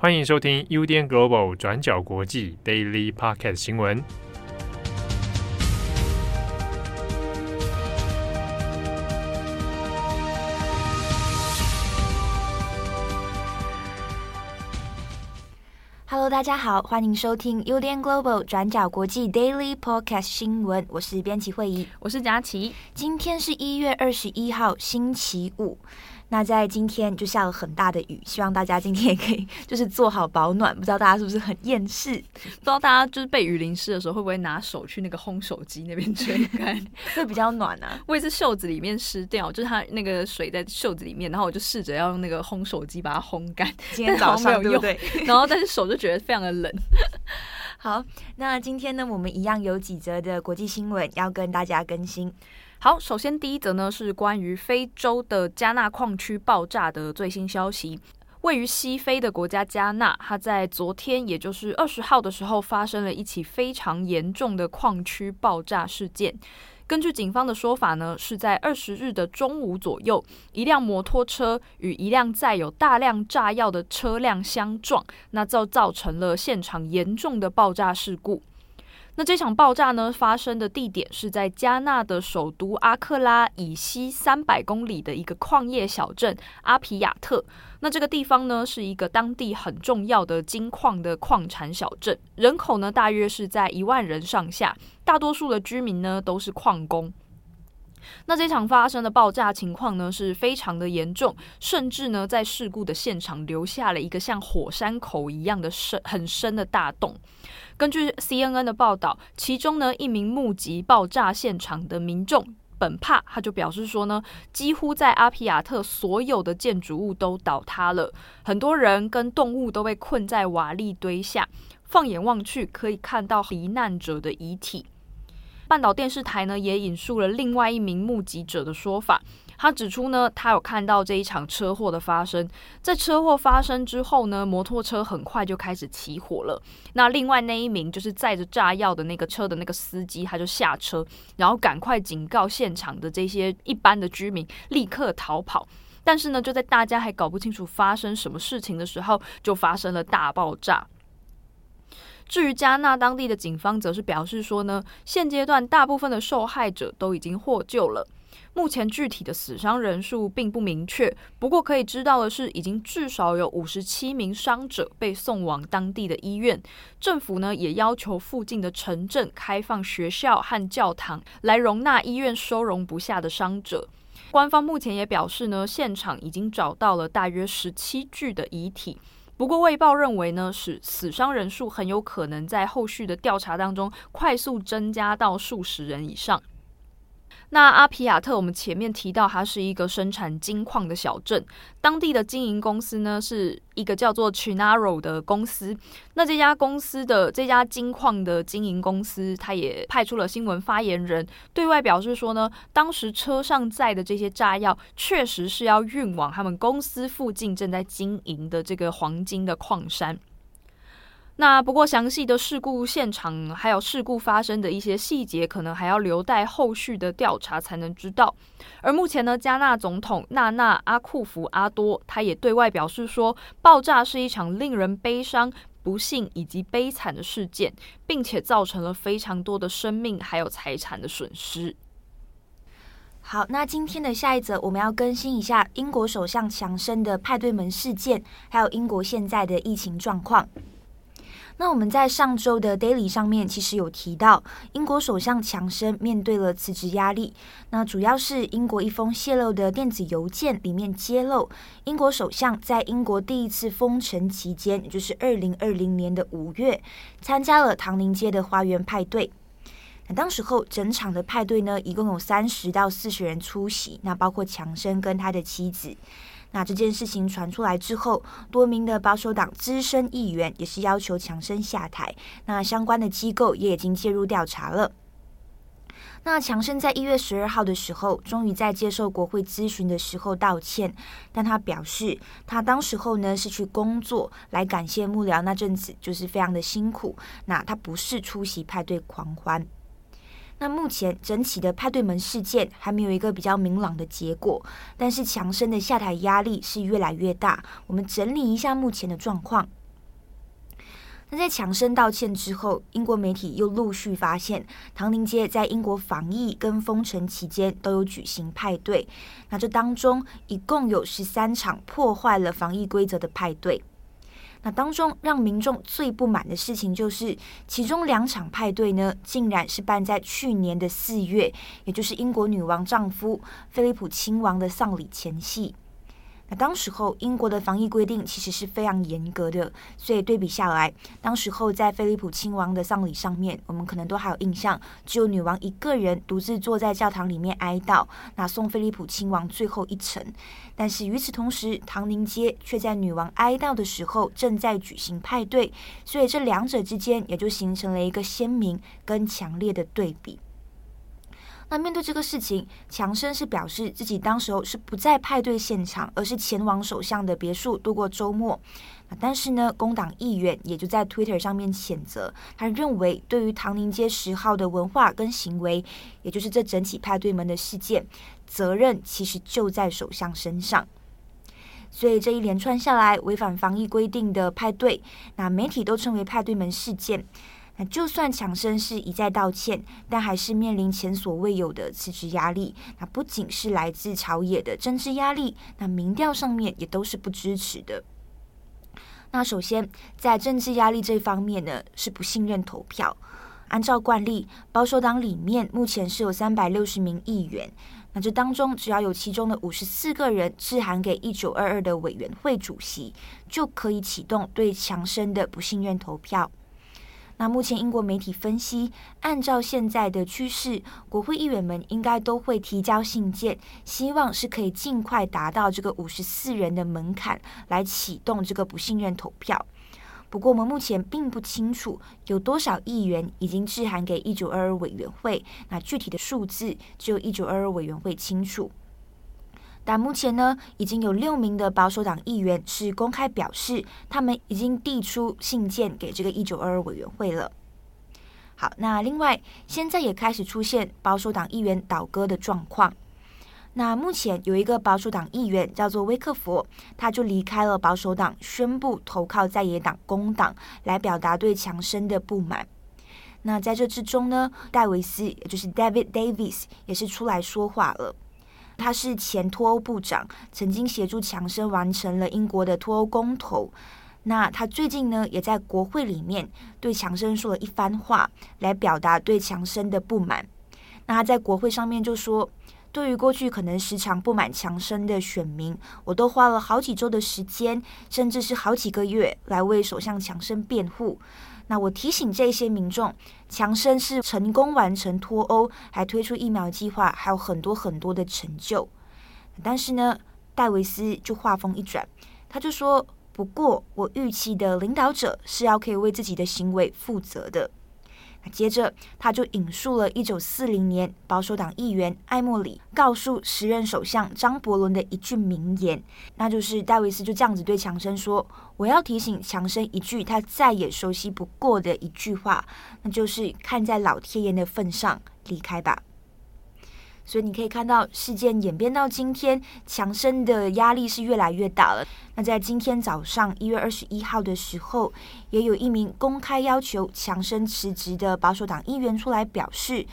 欢迎收听 UDN Global 转角国际 Daily Podcast 新闻。Hello，大家好，欢迎收听 UDN Global 转角国际 Daily Podcast 新闻。我是编辑慧仪，我是佳琪。今天是一月二十一号，星期五。那在今天就下了很大的雨，希望大家今天也可以就是做好保暖。不知道大家是不是很厌世？不知道大家就是被雨淋湿的时候，会不会拿手去那个烘手机那边吹干，会比较暖啊？我也是袖子里面湿掉，就是它那个水在袖子里面，然后我就试着要用那个烘手机把它烘干。今天早上没有用，对不对？然后但是手就觉得非常的冷。好，那今天呢，我们一样有几则的国际新闻要跟大家更新。好，首先第一则呢是关于非洲的加纳矿区爆炸的最新消息。位于西非的国家加纳，它在昨天，也就是二十号的时候，发生了一起非常严重的矿区爆炸事件。根据警方的说法呢，是在二十日的中午左右，一辆摩托车与一辆载有大量炸药的车辆相撞，那就造成了现场严重的爆炸事故。那这场爆炸呢，发生的地点是在加纳的首都阿克拉以西三百公里的一个矿业小镇阿皮亚特。那这个地方呢，是一个当地很重要的金矿的矿产小镇，人口呢大约是在一万人上下，大多数的居民呢都是矿工。那这场发生的爆炸情况呢，是非常的严重，甚至呢在事故的现场留下了一个像火山口一样的深很深的大洞。根据 CNN 的报道，其中呢一名目击爆炸现场的民众本帕，他就表示说呢，几乎在阿皮亚特所有的建筑物都倒塌了，很多人跟动物都被困在瓦砾堆下，放眼望去可以看到罹难者的遗体。半岛电视台呢也引述了另外一名目击者的说法。他指出呢，他有看到这一场车祸的发生，在车祸发生之后呢，摩托车很快就开始起火了。那另外那一名就是载着炸药的那个车的那个司机，他就下车，然后赶快警告现场的这些一般的居民立刻逃跑。但是呢，就在大家还搞不清楚发生什么事情的时候，就发生了大爆炸。至于加纳当地的警方，则是表示说呢，现阶段大部分的受害者都已经获救了。目前具体的死伤人数并不明确，不过可以知道的是，已经至少有五十七名伤者被送往当地的医院。政府呢也要求附近的城镇开放学校和教堂，来容纳医院收容不下的伤者。官方目前也表示呢，现场已经找到了大约十七具的遗体。不过卫报认为呢，是死伤人数很有可能在后续的调查当中快速增加到数十人以上。那阿皮亚特，我们前面提到，它是一个生产金矿的小镇，当地的经营公司呢是一个叫做 Chinaro 的公司。那这家公司的这家金矿的经营公司，它也派出了新闻发言人，对外表示说呢，当时车上载的这些炸药，确实是要运往他们公司附近正在经营的这个黄金的矿山。那不过，详细的事故现场还有事故发生的一些细节，可能还要留待后续的调查才能知道。而目前呢，加纳总统纳纳阿库福阿多他也对外表示说，爆炸是一场令人悲伤、不幸以及悲惨的事件，并且造成了非常多的生命还有财产的损失。好，那今天的下一则我们要更新一下英国首相强生的派对门事件，还有英国现在的疫情状况。那我们在上周的 Daily 上面其实有提到，英国首相强生面对了辞职压力。那主要是英国一封泄露的电子邮件里面揭露，英国首相在英国第一次封城期间，也就是二零二零年的五月，参加了唐宁街的花园派对。那当时候整场的派对呢，一共有三十到四十人出席，那包括强生跟他的妻子。那这件事情传出来之后，多名的保守党资深议员也是要求强生下台。那相关的机构也已经介入调查了。那强生在一月十二号的时候，终于在接受国会咨询的时候道歉，但他表示，他当时候呢是去工作，来感谢幕僚那阵子就是非常的辛苦。那他不是出席派对狂欢。那目前整起的派对门事件还没有一个比较明朗的结果，但是强生的下台压力是越来越大。我们整理一下目前的状况。那在强生道歉之后，英国媒体又陆续发现，唐宁街在英国防疫跟封城期间都有举行派对。那这当中一共有十三场破坏了防疫规则的派对。那当中让民众最不满的事情就是，其中两场派对呢，竟然是办在去年的四月，也就是英国女王丈夫菲利普亲王的丧礼前夕。那当时候英国的防疫规定其实是非常严格的，所以对比下来，当时候在菲利普亲王的丧礼上面，我们可能都还有印象，只有女王一个人独自坐在教堂里面哀悼，那送菲利普亲王最后一程。但是与此同时，唐宁街却在女王哀悼的时候正在举行派对，所以这两者之间也就形成了一个鲜明跟强烈的对比。那面对这个事情，强生是表示自己当时候是不在派对现场，而是前往首相的别墅度过周末。但是呢，工党议员也就在 Twitter 上面谴责，他认为对于唐宁街十号的文化跟行为，也就是这整起派对门的事件，责任其实就在首相身上。所以这一连串下来，违反防疫规定的派对，那媒体都称为派对门事件。那就算强生是一再道歉，但还是面临前所未有的辞职压力。那不仅是来自朝野的政治压力，那民调上面也都是不支持的。那首先在政治压力这方面呢，是不信任投票。按照惯例，保守党里面目前是有三百六十名议员，那这当中只要有其中的五十四个人致函给一九二二的委员会主席，就可以启动对强生的不信任投票。那目前英国媒体分析，按照现在的趋势，国会议员们应该都会提交信件，希望是可以尽快达到这个五十四人的门槛，来启动这个不信任投票。不过我们目前并不清楚有多少议员已经致函给一九二二委员会，那具体的数字只有一九二二委员会清楚。但目前呢，已经有六名的保守党议员是公开表示，他们已经递出信件给这个一九二二委员会了。好，那另外现在也开始出现保守党议员倒戈的状况。那目前有一个保守党议员叫做威克佛，他就离开了保守党，宣布投靠在野党工党，来表达对强生的不满。那在这之中呢，戴维斯也就是 David Davis 也是出来说话了。他是前脱欧部长，曾经协助强生完成了英国的脱欧公投。那他最近呢，也在国会里面对强生说了一番话，来表达对强生的不满。那他在国会上面就说：“对于过去可能时常不满强生的选民，我都花了好几周的时间，甚至是好几个月，来为首相强生辩护。”那我提醒这些民众，强生是成功完成脱欧，还推出疫苗计划，还有很多很多的成就。但是呢，戴维斯就话锋一转，他就说：“不过我预期的领导者是要可以为自己的行为负责的。”接着，他就引述了一九四零年保守党议员艾默里告诉时任首相张伯伦的一句名言，那就是戴维斯就这样子对强生说：“我要提醒强生一句他再也熟悉不过的一句话，那就是看在老天爷的份上，离开吧。”所以你可以看到，事件演变到今天，强生的压力是越来越大了。那在今天早上一月二十一号的时候，也有一名公开要求强生辞职的保守党议员出来表示，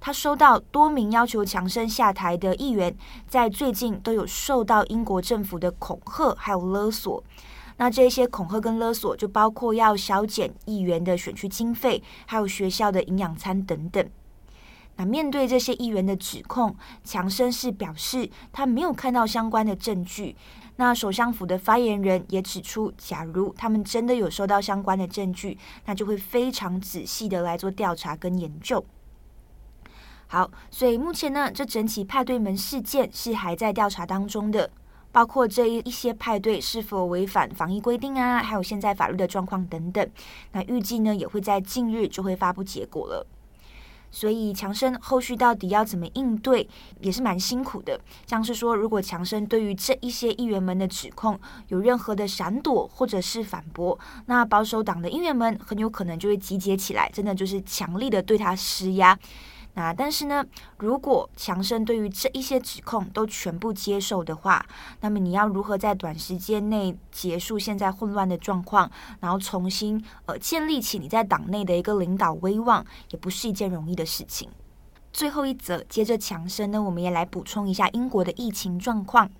他收到多名要求强生下台的议员，在最近都有受到英国政府的恐吓还有勒索。那这些恐吓跟勒索就包括要削减议员的选区经费，还有学校的营养餐等等。那面对这些议员的指控，强生是表示他没有看到相关的证据。那首相府的发言人也指出，假如他们真的有收到相关的证据，那就会非常仔细的来做调查跟研究。好，所以目前呢，这整起派对门事件是还在调查当中的，包括这一一些派对是否违反防疫规定啊，还有现在法律的状况等等。那预计呢，也会在近日就会发布结果了。所以强生后续到底要怎么应对，也是蛮辛苦的。像是说，如果强生对于这一些议员们的指控有任何的闪躲或者是反驳，那保守党的议员们很有可能就会集结起来，真的就是强力的对他施压。那但是呢，如果强生对于这一些指控都全部接受的话，那么你要如何在短时间内结束现在混乱的状况，然后重新呃建立起你在党内的一个领导威望，也不是一件容易的事情。最后一则，接着强生呢，我们也来补充一下英国的疫情状况。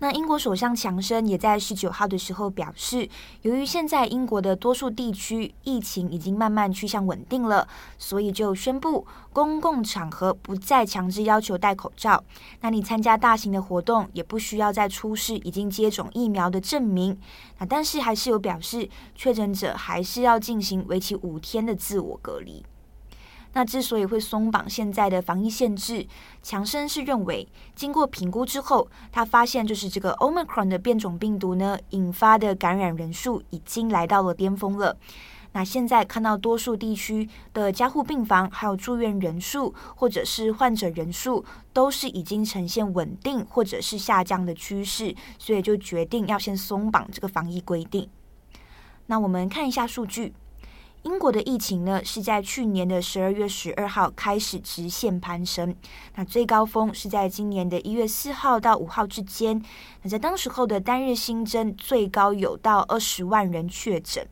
那英国首相强生也在十九号的时候表示，由于现在英国的多数地区疫情已经慢慢趋向稳定了，所以就宣布公共场合不再强制要求戴口罩。那你参加大型的活动也不需要再出示已经接种疫苗的证明。那但是还是有表示，确诊者还是要进行为期五天的自我隔离。那之所以会松绑现在的防疫限制，强生是认为，经过评估之后，他发现就是这个 Omicron 的变种病毒呢，引发的感染人数已经来到了巅峰了。那现在看到多数地区的加护病房还有住院人数，或者是患者人数，都是已经呈现稳定或者是下降的趋势，所以就决定要先松绑这个防疫规定。那我们看一下数据。英国的疫情呢，是在去年的十二月十二号开始直线攀升，那最高峰是在今年的一月四号到五号之间。那在当时候的单日新增最高有到二十万人确诊。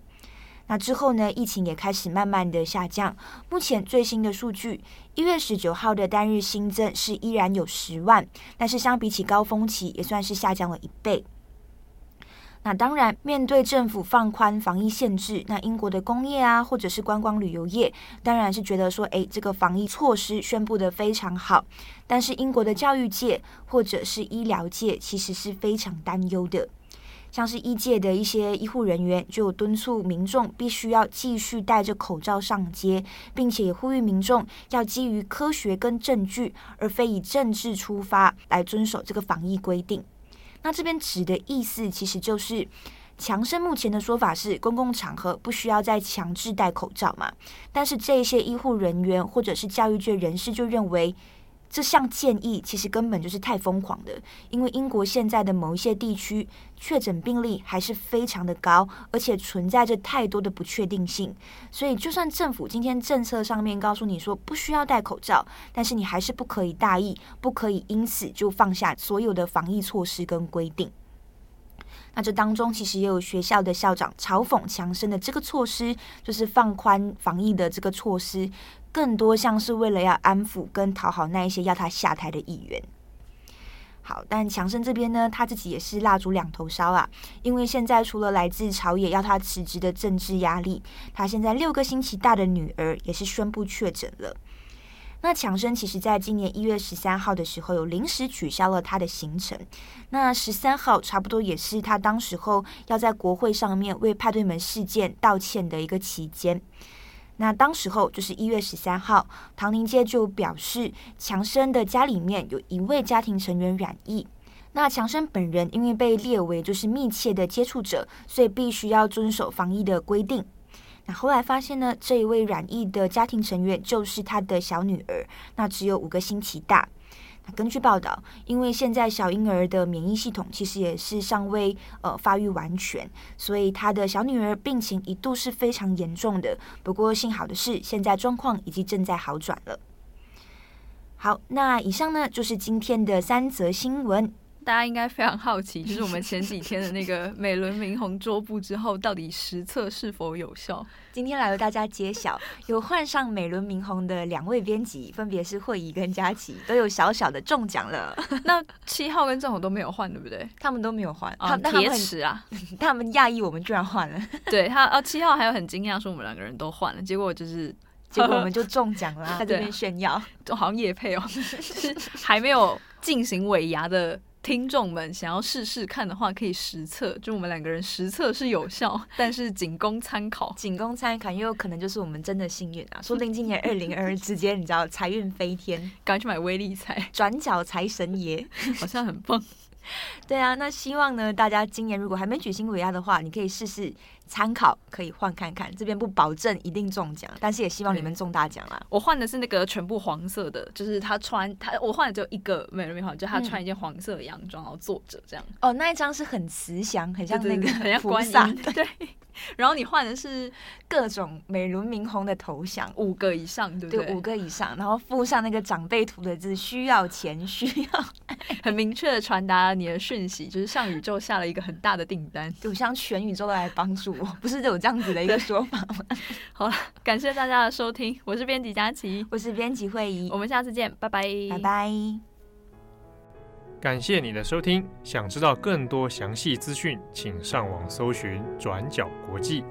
那之后呢，疫情也开始慢慢的下降。目前最新的数据，一月十九号的单日新增是依然有十万，但是相比起高峰期，也算是下降了一倍。那当然，面对政府放宽防疫限制，那英国的工业啊，或者是观光旅游业，当然是觉得说，诶，这个防疫措施宣布得非常好。但是英国的教育界或者是医疗界，其实是非常担忧的。像是医界的一些医护人员，就敦促民众必须要继续戴着口罩上街，并且呼吁民众要基于科学跟证据，而非以政治出发来遵守这个防疫规定。那这边指的意思，其实就是强生目前的说法是，公共场合不需要再强制戴口罩嘛。但是这些医护人员或者是教育界人士就认为，这项建议其实根本就是太疯狂的，因为英国现在的某一些地区确诊病例还是非常的高，而且存在着太多的不确定性。所以，就算政府今天政策上面告诉你说不需要戴口罩，但是你还是不可以大意，不可以因此就放下所有的防疫措施跟规定。那这当中其实也有学校的校长嘲讽强生的这个措施，就是放宽防疫的这个措施。更多像是为了要安抚跟讨好那一些要他下台的议员。好，但强生这边呢，他自己也是蜡烛两头烧啊，因为现在除了来自朝野要他辞职的政治压力，他现在六个星期大的女儿也是宣布确诊了。那强生其实在今年一月十三号的时候，有临时取消了他的行程。那十三号差不多也是他当时候要在国会上面为派对门事件道歉的一个期间。那当时候就是一月十三号，唐宁街就表示，强生的家里面有一位家庭成员染疫。那强生本人因为被列为就是密切的接触者，所以必须要遵守防疫的规定。那后来发现呢，这一位染疫的家庭成员就是他的小女儿，那只有五个星期大。根据报道，因为现在小婴儿的免疫系统其实也是尚未呃发育完全，所以他的小女儿病情一度是非常严重的。不过幸好的是，现在状况已经正在好转了。好，那以上呢就是今天的三则新闻。大家应该非常好奇，就是我们前几天的那个美轮明宏桌布之后，到底实测是否有效？今天来为大家揭晓，有换上美轮明宏的两位编辑，分别是慧仪跟佳琪，都有小小的中奖了。那七号跟正红都没有换，对不对？他们都没有换，啊，铁齿啊！他们讶异我们居然换了。对他，哦，七号还有很惊讶说我们两个人都换了，结果就是，结果我们就中奖了，在这边炫耀，就好像叶配哦，就是还没有进行尾牙的。听众们想要试试看的话，可以实测。就我们两个人实测是有效，但是仅供参考。仅供参考，也有可能就是我们真的幸运啊！说不定今年二零二二之间，你知道财运飞天，赶快去买威力财，转角财神爷，好像很棒。对啊，那希望呢，大家今年如果还没举行尾牙的话，你可以试试参考，可以换看看。这边不保证一定中奖，但是也希望你们中大奖啦。我换的是那个全部黄色的，就是他穿他，我换的只有一个美轮明宏，就他穿一件黄色的洋装，然后坐着这样。哦，那一张是很慈祥，很像那个很像观音。对，然后你换的是各种美轮明宏的头像，五个以上，对不对？对，五个以上，然后附上那个长辈图的字，需要钱，需要很明确的传达你的讯息，就是向宇宙下了一个很大的订单，就像全宇宙都来帮助我，不是有这样子的一个说法吗？好了，感谢大家的收听，我是编辑佳琪，我是编辑慧仪，我们下次见，拜拜，拜拜。感谢你的收听，想知道更多详细资讯，请上网搜寻转角国际。